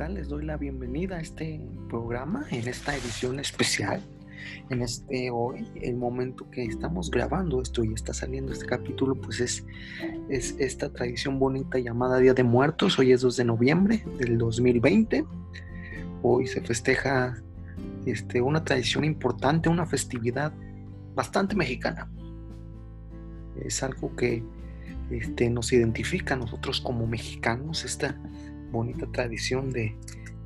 tal? Les doy la bienvenida a este programa, en esta edición especial. En este hoy, el momento que estamos grabando esto y está saliendo este capítulo, pues es, es esta tradición bonita llamada Día de Muertos. Hoy es 2 de noviembre del 2020. Hoy se festeja este, una tradición importante, una festividad bastante mexicana. Es algo que este, nos identifica a nosotros como mexicanos, esta bonita tradición de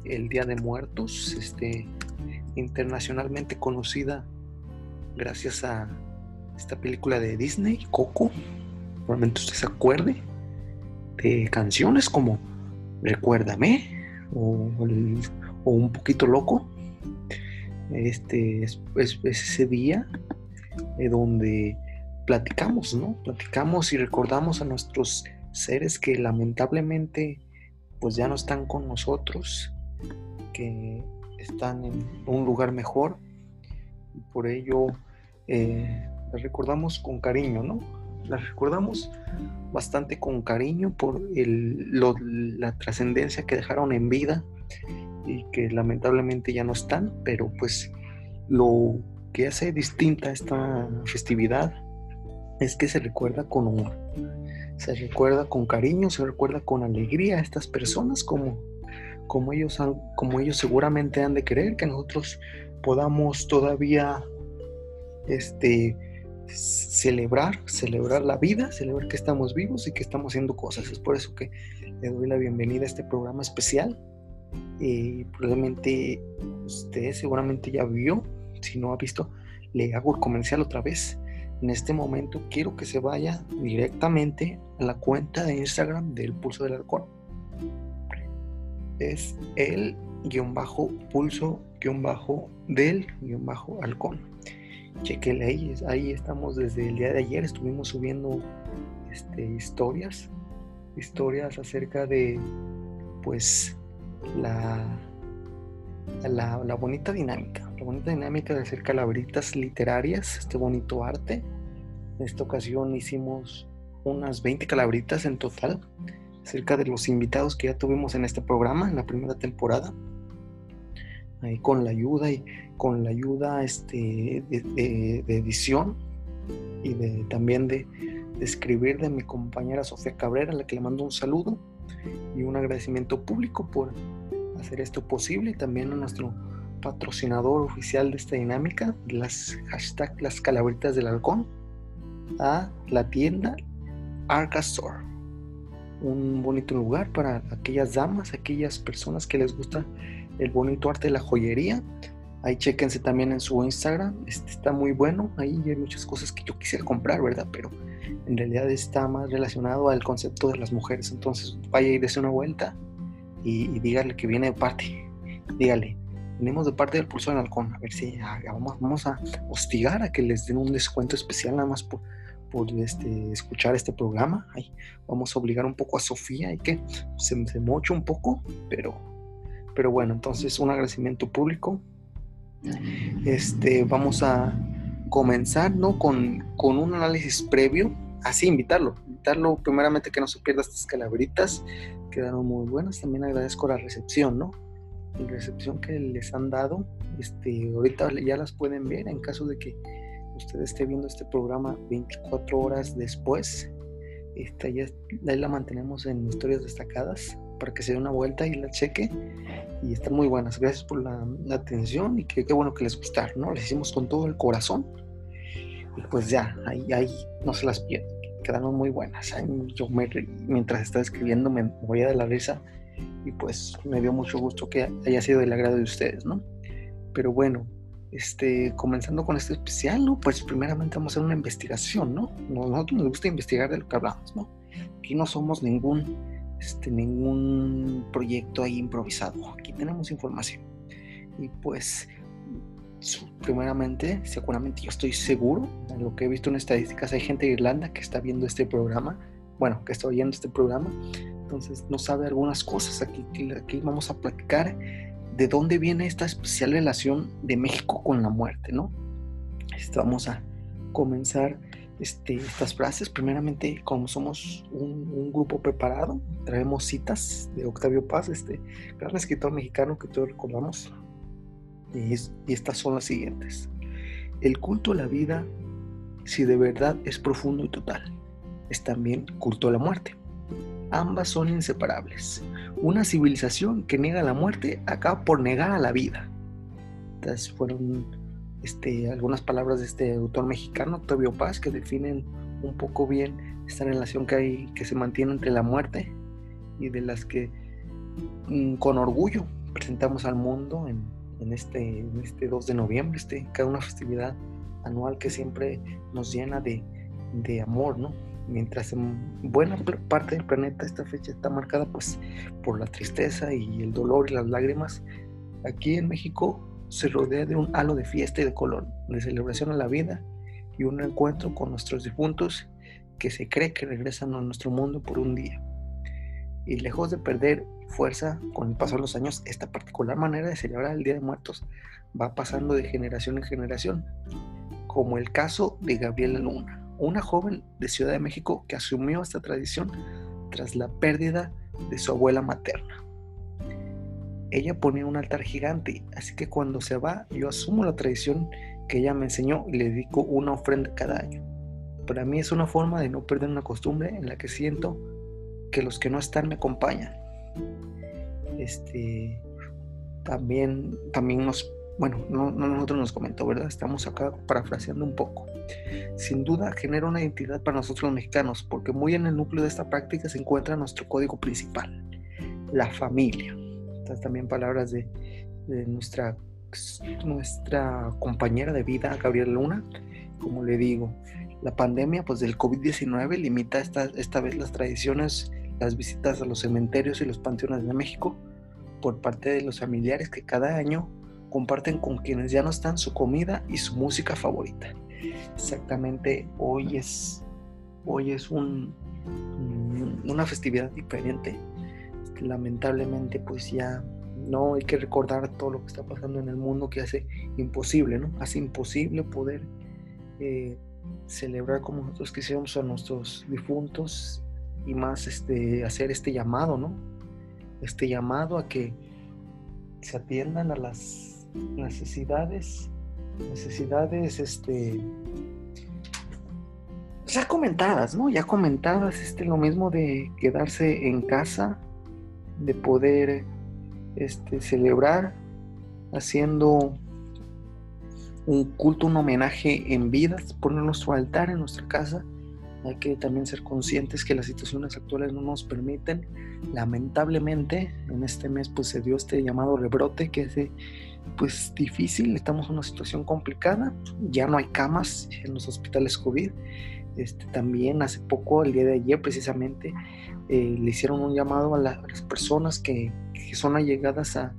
el Día de Muertos, este, internacionalmente conocida gracias a esta película de Disney, Coco. Probablemente usted se acuerde de canciones como Recuérdame o, Un poquito loco. Este es, ese día eh, donde platicamos, ¿no? Platicamos y recordamos a nuestros seres que lamentablemente pues ya no están con nosotros, que están en un lugar mejor y por ello eh, las recordamos con cariño, ¿no? Las recordamos bastante con cariño por la trascendencia que dejaron en vida y que lamentablemente ya no están, pero pues lo que hace distinta esta festividad es que se recuerda con humor se recuerda con cariño, se recuerda con alegría a estas personas como, como, ellos, han, como ellos seguramente han de querer que nosotros podamos todavía este, celebrar, celebrar la vida, celebrar que estamos vivos y que estamos haciendo cosas. Es por eso que le doy la bienvenida a este programa especial. Y probablemente usted seguramente ya vio, si no ha visto, le hago el comercial otra vez en este momento quiero que se vaya directamente a la cuenta de Instagram del Pulso del Halcón. Es el guion bajo pulso guion bajo del guion bajo halcón. Chequenle ahí, ahí estamos desde el día de ayer, estuvimos subiendo este, historias, historias acerca de pues la, la, la bonita dinámica la bonita dinámica de hacer calabritas literarias, este bonito arte. En esta ocasión hicimos unas 20 calabritas en total, cerca de los invitados que ya tuvimos en este programa, en la primera temporada. Ahí con la ayuda y con la ayuda este, de, edición y de, también de, de escribir de mi compañera Sofía Cabrera, a la que le mando un saludo y un agradecimiento público por hacer esto posible también a nuestro patrocinador oficial de esta dinámica, las hashtag las calabritas del halcón, a la tienda Arca Store. Un bonito lugar para aquellas damas, aquellas personas que les gusta el bonito arte de la joyería. Ahí chequense también en su Instagram, este está muy bueno. Ahí hay muchas cosas que yo quisiera comprar, ¿verdad? Pero en realidad está más relacionado al concepto de las mujeres. Entonces vaya y dése una vuelta y, y dígale que viene de parte. Dígale, venimos de parte del Pulso del Halcón, a ver si vamos, a hostigar a que les den un descuento especial nada más por, este, escuchar este programa. Vamos a obligar un poco a Sofía y que se, se moche un poco, pero, bueno, entonces un agradecimiento público. Este, vamos a comenzar ¿no? con, con un análisis previo, así invitarlo, invitarlo primeramente que no se pierda estas calabritas, quedaron muy buenas, también agradezco la recepción, ¿no? La recepción que les han dado. Este, ahorita ya las pueden ver en caso de que usted esté viendo este programa 24 horas después. Esta ya ahí la mantenemos en historias destacadas para que se dé una vuelta y la cheque. Y están muy buenas. Gracias por la, atención y qué bueno que les gustaron, ¿no? Les hicimos con todo el corazón. Y pues ya, ahí, ahí no se las pierden. Quedaron muy buenas. yo mientras estaba escribiendo me voy a de la risa y pues me dio mucho gusto que haya sido del agrado de ustedes, ¿no? Pero bueno, este, comenzando con este especial, ¿no? Pues primeramente vamos a hacer una investigación, ¿no? Nosotros nos gusta investigar de lo que hablamos, ¿no? Aquí no somos ningún, este, ningún proyecto ahí improvisado, aquí tenemos información. Y pues, primeramente, seguramente yo estoy seguro, en lo que he visto en estadísticas, hay gente de Irlanda que está viendo este programa, bueno, que está oyendo este programa, entonces no sabe algunas cosas. Aquí, aquí vamos a platicar de dónde viene esta especial relación de México con la muerte, ¿no? Este, vamos a comenzar este, estas frases. Primeramente, como somos un, grupo preparado, traemos citas de Octavio Paz, este gran escritor mexicano que todos recordamos. Y, y estas son las siguientes. El culto a la vida, si de verdad es profundo y total, es también culto a la muerte. Ambas son inseparables. Una civilización que niega la muerte acaba por negar a la vida. Estas fueron este, algunas palabras de este autor mexicano, Octavio Paz, que definen un poco bien esta relación que hay, que se mantiene entre la muerte y de las que mm, con orgullo presentamos al mundo en, este, en este 2 de noviembre, este, cada una festividad anual que siempre nos llena de, de amor, ¿no? Mientras en buena parte del planeta esta fecha está marcada pues por la tristeza y el dolor y las lágrimas, aquí en México se rodea de un halo de fiesta y de color, de celebración a la vida y un encuentro con nuestros difuntos que se cree que regresan a nuestro mundo por un día. Y lejos de perder fuerza con el paso de los años, esta particular manera de celebrar el Día de Muertos va pasando de generación en generación, como el caso de Gabriela Luna, una joven de Ciudad de México que asumió esta tradición tras la pérdida de su abuela materna ella ponía un altar gigante, así que cuando se va yo asumo la tradición que ella me enseñó y le dedico una ofrenda cada año. Para mí es una forma de no perder una costumbre en la que siento que los que no están me acompañan. Este también también nos bueno, no, no nosotros nos comentó, ¿verdad? Estamos acá parafraseando un poco. Sin duda genera una identidad para nosotros los mexicanos, porque muy en el núcleo de esta práctica se encuentra nuestro código principal, la familia también palabras de, nuestra, nuestra compañera de vida, Gabriela Luna. Como le digo, la pandemia pues del COVID-19 limita esta, esta vez las tradiciones, las visitas a los cementerios y los panteones de México por parte de los familiares que cada año comparten con quienes ya no están su comida y su música favorita. Exactamente, hoy es, hoy es un, una festividad diferente lamentablemente pues ya no hay que recordar todo lo que está pasando en el mundo que hace imposible, ¿no? Hace imposible poder eh, celebrar como nosotros quisiéramos a nuestros difuntos y más este, hacer este llamado, ¿no? Este llamado a que se atiendan a las necesidades, necesidades, este, ya comentadas, ¿no? Ya comentadas, este, lo mismo de quedarse en casa, de poder este, celebrar haciendo un culto, un homenaje en vida, poner nuestro altar en nuestra casa. Hay que también ser conscientes que las situaciones actuales no nos permiten. Lamentablemente, en este mes pues se dio este llamado rebrote que es pues difícil, estamos en una situación complicada, ya no hay camas en los hospitales COVID. Este, también hace poco, el día de ayer precisamente, eh, le hicieron un llamado a, las personas que, son allegadas a,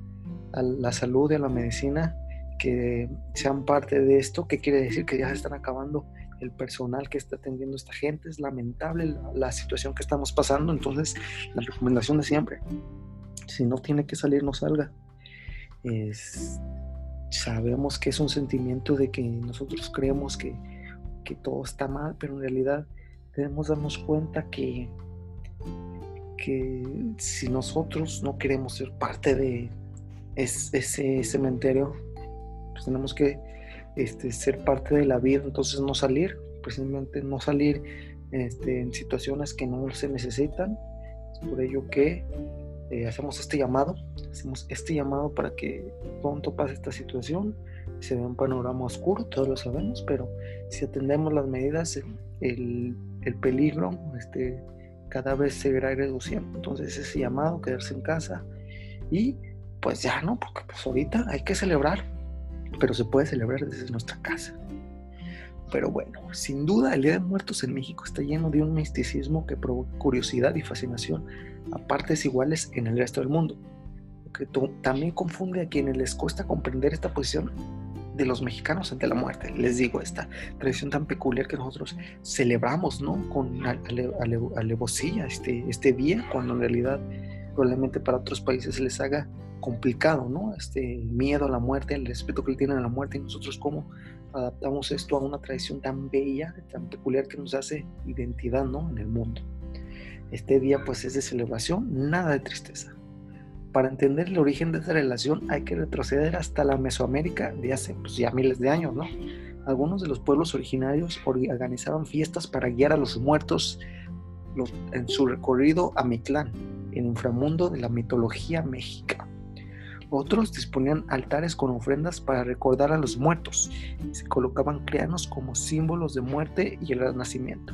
la salud y a la medicina que sean parte de esto, que quiere decir que ya se están acabando el personal que está atendiendo a esta gente. Es lamentable la, situación que estamos pasando, entonces la recomendación de siempre, si no tiene que salir, no salga. Sabemos que es un sentimiento de que nosotros creemos que, que todo está mal, pero en realidad debemos darnos cuenta que que si nosotros no queremos ser parte de ese cementerio, pues tenemos que este, ser parte de la vida, entonces no salir, precisamente no salir este, en situaciones que no se necesitan. Es por ello que eh, hacemos este llamado, hacemos este llamado para que pronto pase esta situación, se ve un panorama oscuro, todos lo sabemos, pero si atendemos las medidas, el, el peligro este, cada vez se verá reduciendo. Entonces ese llamado, quedarse en casa y pues ya, ¿no? Porque pues ahorita hay que celebrar, pero se puede celebrar desde nuestra casa. Pero bueno, sin duda el Día de Muertos en México está lleno de un misticismo que provoca curiosidad y fascinación a partes iguales en el resto del mundo, que también confunde a quienes les cuesta comprender esta posición de los mexicanos ante la muerte. Les digo, esta tradición tan peculiar que nosotros celebramos, ¿no? Con alevosía este, este día, cuando en realidad probablemente para otros países se les haga complicado, ¿no? Este miedo a la muerte, el respeto que le tienen a la muerte y nosotros como adaptamos esto a una tradición tan bella, tan peculiar que nos hace identidad ¿no? en el mundo. Este día pues es de celebración, nada de tristeza. Para entender el origen de esta relación hay que retroceder hasta la Mesoamérica de hace pues, ya miles de años, ¿no? Algunos de los pueblos originarios organizaban fiestas para guiar a los muertos en su recorrido a Mictlán, el inframundo de la mitología mexica. Otros disponían altares con ofrendas para recordar a los muertos se colocaban crianos como símbolos de muerte y el renacimiento.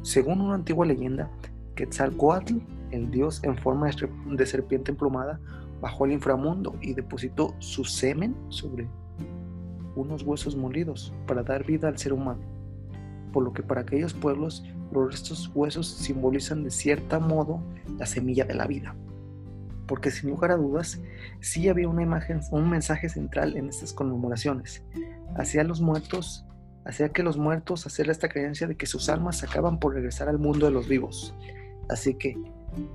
Según una antigua leyenda, Quetzalcoatl, el dios en forma de serpiente emplumada, bajó al inframundo y depositó su semen sobre unos huesos molidos para dar vida al ser humano. Por lo que para aquellos pueblos los restos huesos simbolizan de cierto modo la semilla de la vida. Porque sin lugar a dudas, sí había una imagen, un mensaje central en estas conmemoraciones. Hacia los muertos, hacía que los muertos hacer esta creencia de que sus almas acaban por regresar al mundo de los vivos. Así que,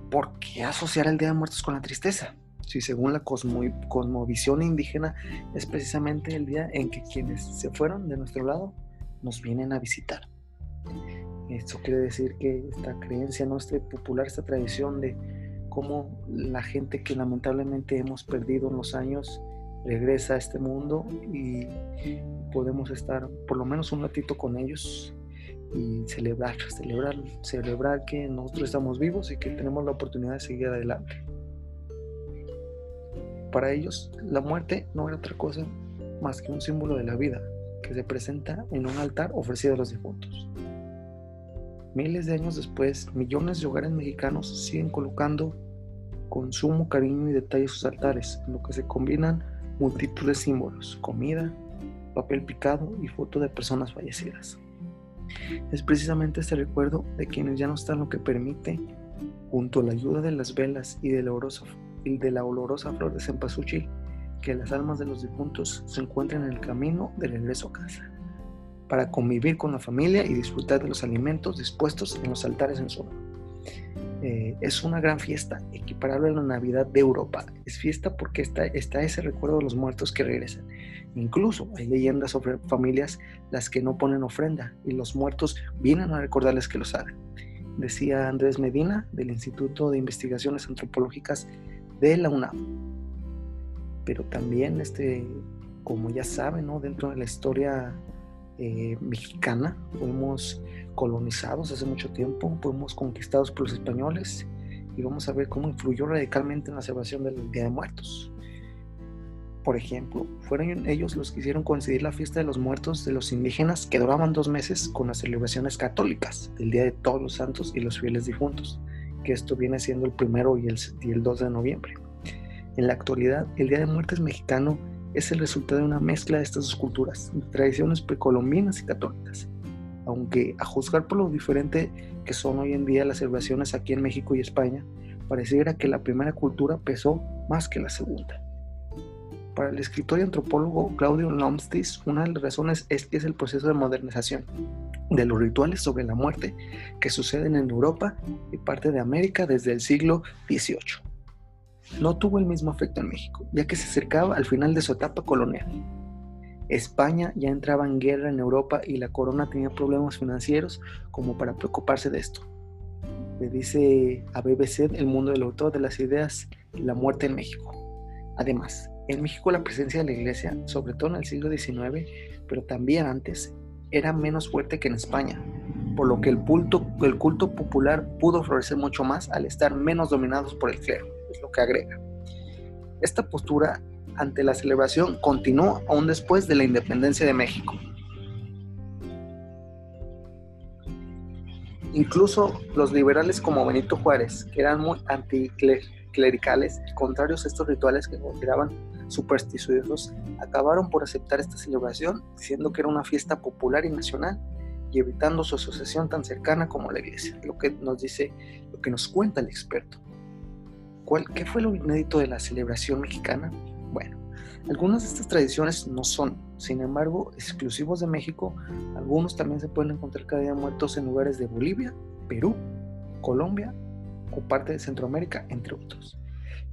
¿por qué asociar el Día de Muertos con la tristeza? Si según la cosmovisión indígena es precisamente el día en que quienes se fueron de nuestro lado nos vienen a visitar. Esto quiere decir que esta creencia, no este popular, esta tradición de cómo la gente que lamentablemente hemos perdido en los años regresa a este mundo y podemos estar por lo menos un ratito con ellos y celebrar, celebrar, celebrar que nosotros estamos vivos y que tenemos la oportunidad de seguir adelante. Para ellos, la muerte no era otra cosa más que un símbolo de la vida que se presenta en un altar ofrecido a los difuntos. Miles de años después, millones de hogares mexicanos siguen colocando con sumo cariño y detalle sus altares, en lo que se combinan multitud de símbolos, comida, papel picado y foto de personas fallecidas. Es precisamente este recuerdo de quienes ya no están lo que permite, junto a la ayuda de las velas y de la olorosa, y de la olorosa flor de cempasúchil, que las almas de los difuntos se encuentren en el camino de regreso a casa para convivir con la familia y disfrutar de los alimentos dispuestos en los altares en su eh, es una gran fiesta, equiparable a la Navidad de Europa. Es fiesta porque está, está ese recuerdo de los muertos que regresan. Incluso hay leyendas sobre familias las que no ponen ofrenda y los muertos vienen a recordarles que los hagan. Decía Andrés Medina del Instituto de Investigaciones Antropológicas de la UNAM. Pero también, este, como ya saben, ¿no? dentro de la historia eh, mexicana, fuimos colonizados hace mucho tiempo, fuimos conquistados por los españoles y vamos a ver cómo influyó radicalmente en la celebración del Día de Muertos. Por ejemplo, fueron ellos los que hicieron coincidir la fiesta de los muertos de los indígenas que duraban dos meses con las celebraciones católicas del Día de Todos los Santos y los fieles difuntos, que esto viene siendo el primero y el, y el 2 de noviembre. En la actualidad, el Día de Muertos mexicano es el resultado de una mezcla de estas dos culturas, tradiciones precolombinas y católicas. Aunque a juzgar por lo diferente que son hoy en día las celebraciones aquí en México y España, pareciera que la primera cultura pesó más que la segunda. Para el escritor y antropólogo Claudio Lomstis, una de las razones es que es el proceso de modernización de los rituales sobre la muerte que suceden en Europa y parte de América desde el siglo XVIII no tuvo el mismo efecto en México, ya que se acercaba al final de su etapa colonial. España ya entraba en guerra en Europa y la corona tenía problemas financieros como para preocuparse de esto. Le dice a BBC el mundo del autor de las ideas la muerte en México. Además, en México la presencia de la iglesia, sobre todo en el siglo XIX, pero también antes, era menos fuerte que en España, por lo que el culto, el culto popular pudo florecer mucho más al estar menos dominados por el clero es lo que agrega. Esta postura ante la celebración continuó aún después de la independencia de México. Incluso los liberales como Benito Juárez, que eran muy anticlericales y contrarios a estos rituales que consideraban supersticiosos, acabaron por aceptar esta celebración diciendo que era una fiesta popular y nacional y evitando su asociación tan cercana como la iglesia, lo que nos dice, lo que nos cuenta el experto. ¿Qué fue lo inédito de la celebración mexicana? Bueno, algunas de estas tradiciones no son, sin embargo, exclusivos de México. Algunos también se pueden encontrar cada día muertos en lugares de Bolivia, Perú, Colombia o parte de Centroamérica, entre otros.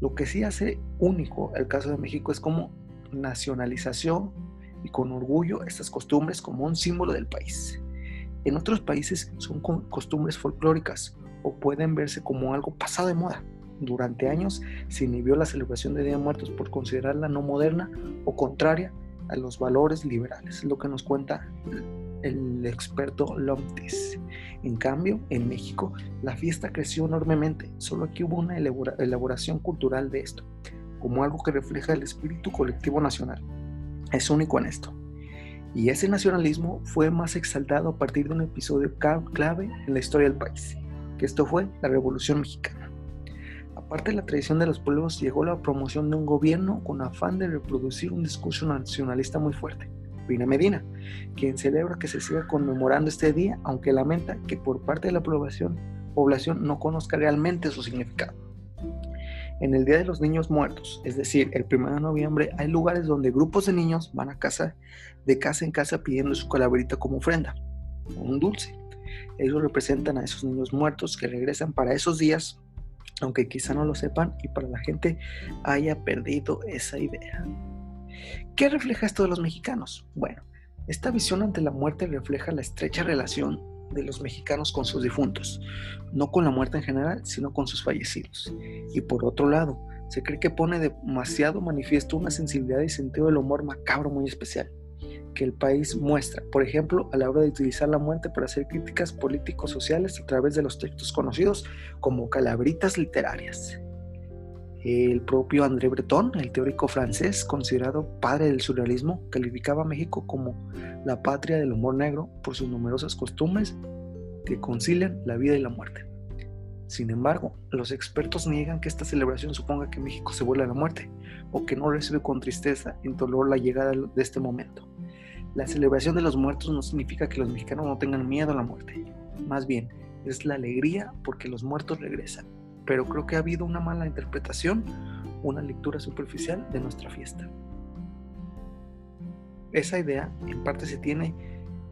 Lo que sí hace único el caso de México es como nacionalización y con orgullo estas costumbres como un símbolo del país. En otros países son costumbres folclóricas o pueden verse como algo pasado de moda. Durante años se inhibió la celebración de Día de Muertos por considerarla no moderna o contraria a los valores liberales, es lo que nos cuenta el experto Lomtis. En cambio, en México, la fiesta creció enormemente, solo aquí hubo una elaboración cultural de esto, como algo que refleja el espíritu colectivo nacional. Es único en esto. Y ese nacionalismo fue más exaltado a partir de un episodio clave en la historia del país, que esto fue la Revolución Mexicana. Aparte de la tradición de los pueblos, llegó la promoción de un gobierno con afán de reproducir un discurso nacionalista muy fuerte. Pina Medina, quien celebra que se siga conmemorando este día, aunque lamenta que por parte de la población, población no conozca realmente su significado. En el Día de los Niños Muertos, es decir, el 1 de noviembre, hay lugares donde grupos de niños van a casa, de casa en casa pidiendo su calaverita como ofrenda, un dulce. Ellos representan a esos niños muertos que regresan para esos días, aunque quizá no lo sepan y para la gente haya perdido esa idea. ¿Qué refleja esto de los mexicanos? Bueno, esta visión ante la muerte refleja la estrecha relación de los mexicanos con sus difuntos, no con la muerte en general, sino con sus fallecidos. Y por otro lado, se cree que pone demasiado manifiesto una sensibilidad y sentido del humor macabro muy especial que el país muestra, por ejemplo, a la hora de utilizar la muerte para hacer críticas políticos sociales a través de los textos conocidos como calabritas literarias. El propio André Breton, el teórico francés considerado padre del surrealismo, calificaba a México como la patria del humor negro por sus numerosas costumbres que concilian la vida y la muerte. Sin embargo, los expertos niegan que esta celebración suponga que México se vuelve a la muerte o que no recibe con tristeza y dolor la llegada de este momento. La celebración de los muertos no significa que los mexicanos no tengan miedo a la muerte, más bien es la alegría porque los muertos regresan pero creo que ha habido una mala interpretación, una lectura superficial de nuestra fiesta. Esa idea en parte se tiene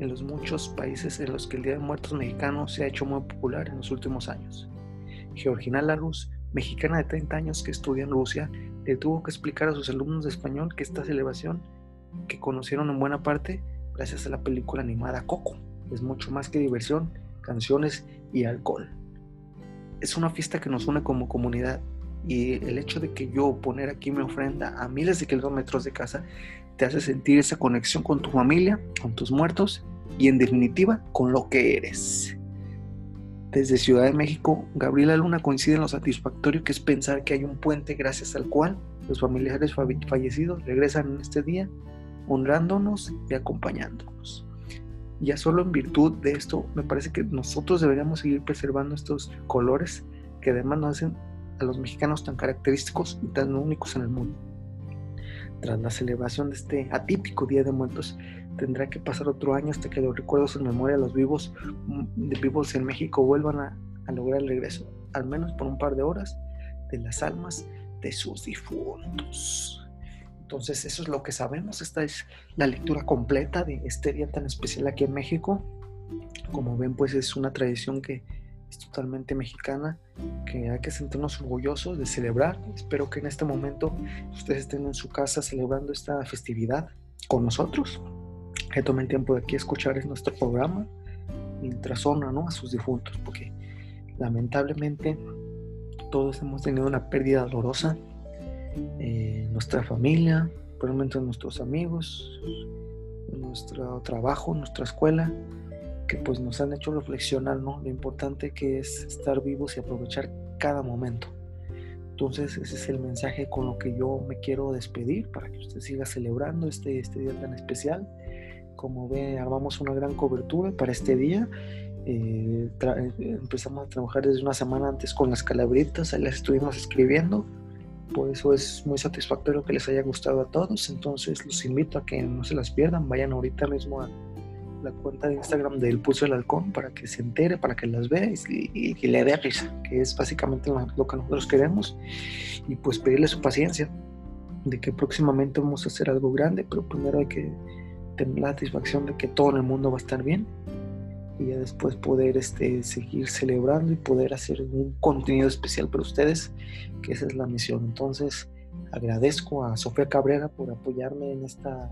en los muchos países en los que el Día de Muertos mexicano se ha hecho muy popular en los últimos años. Georgina Larus, mexicana de 30 años que estudia en Rusia, le tuvo que explicar a sus alumnos de español que esta celebración, que conocieron en buena parte gracias a la película animada Coco, es mucho más que diversión, canciones y alcohol es una fiesta que nos une como comunidad y el hecho de que yo poner aquí mi ofrenda a miles de kilómetros de casa te hace sentir esa conexión con tu familia, con tus muertos y en definitiva con lo que eres. Desde Ciudad de México, Gabriela Luna coincide en lo satisfactorio que es pensar que hay un puente gracias al cual los familiares fallecidos regresan en este día honrándonos y acompañándonos ya solo en virtud de esto, me parece que nosotros deberíamos seguir preservando estos colores que además nos hacen a los mexicanos tan característicos y tan únicos en el mundo. Tras la celebración de este atípico Día de Muertos, tendrá que pasar otro año hasta que los recuerdos en memoria de los vivos, mm, de vivos en México vuelvan a, a lograr el regreso, al menos por un par de horas, de las almas de sus difuntos. Entonces eso es lo que sabemos. Esta es la lectura completa de este día tan especial aquí en México. Como ven, pues es una tradición que es totalmente mexicana, que hay que sentirnos orgullosos de celebrar. Espero que en este momento ustedes estén en su casa celebrando esta festividad con nosotros. Que tomen tiempo de aquí a escuchar nuestro programa mientras honran a sus difuntos, porque lamentablemente todos hemos tenido una pérdida dolorosa eh, nuestra familia, probablemente nuestros amigos, nuestro trabajo, nuestra escuela, que pues nos han hecho reflexionar, ¿no? Lo importante que es estar vivos y aprovechar cada momento. Entonces ese es el mensaje con lo que yo me quiero despedir para que usted siga celebrando este, este día tan especial. Como ve, armamos una gran cobertura para este día. Eh, empezamos a trabajar desde una semana antes con las calabritas, ahí las estuvimos escribiendo por eso es muy satisfactorio que les haya gustado a todos. Entonces los invito a que no se las pierdan. Vayan ahorita mismo a la cuenta de Instagram del Pulso del Halcón para que se entere, para que las vea y, que le dé risa, que es básicamente lo que nosotros queremos. Y pues pedirle su paciencia de que próximamente vamos a hacer algo grande, pero primero hay que tener la satisfacción de que todo en el mundo va a estar bien y ya después poder este, seguir celebrando y poder hacer un contenido especial para ustedes, que esa es la misión. Entonces, agradezco a Sofía Cabrera por apoyarme en esta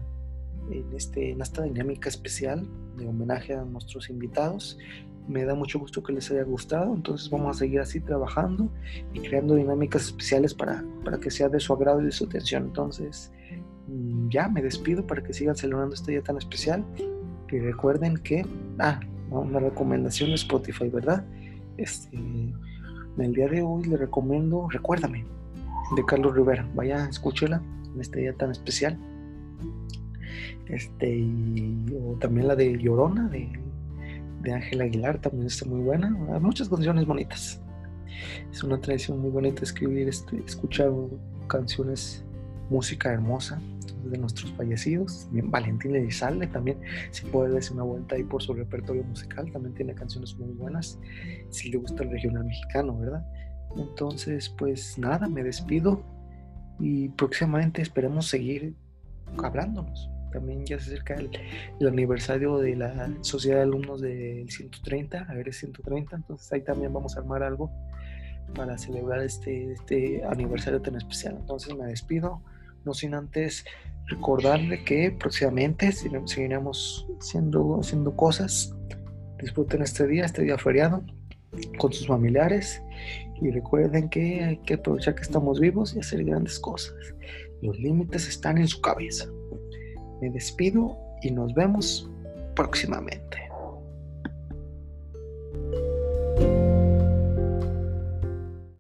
en, este, en esta dinámica especial de homenaje a nuestros invitados. Me da mucho gusto que les haya gustado, entonces vamos a seguir así trabajando y creando dinámicas especiales para, para que sea de su agrado y de su atención. Entonces, mm, ya me despido para que sigan celebrando este día tan especial. Y recuerden que, ah, una recomendación de Spotify, ¿verdad? Este, en el día de hoy le recomiendo Recuérdame, de Carlos Rivera. Vaya, escúchela en este día tan especial. Este, y, o también la de Llorona, de, de Ángel Aguilar, también está muy buena. Hay muchas canciones bonitas. Es una tradición muy bonita escribir, este, escuchar canciones, música hermosa de nuestros fallecidos. Bien, Valentín Elizalde también, si puede darse una vuelta ahí por su repertorio musical, también tiene canciones muy buenas, si le gusta el regional mexicano, ¿verdad? Entonces, pues nada, me despido y próximamente esperemos seguir hablándonos. También ya se acerca el, aniversario de la Sociedad de Alumnos del 130, a ver, es 130, entonces ahí también vamos a armar algo para celebrar este, este aniversario tan especial. Entonces me despido, no sin antes recordarle que próximamente seguiremos haciendo, haciendo cosas. Disfruten este día, este día feriado con sus familiares y recuerden que hay que aprovechar que estamos vivos y hacer grandes cosas. Los límites están en su cabeza. Me despido y nos vemos próximamente.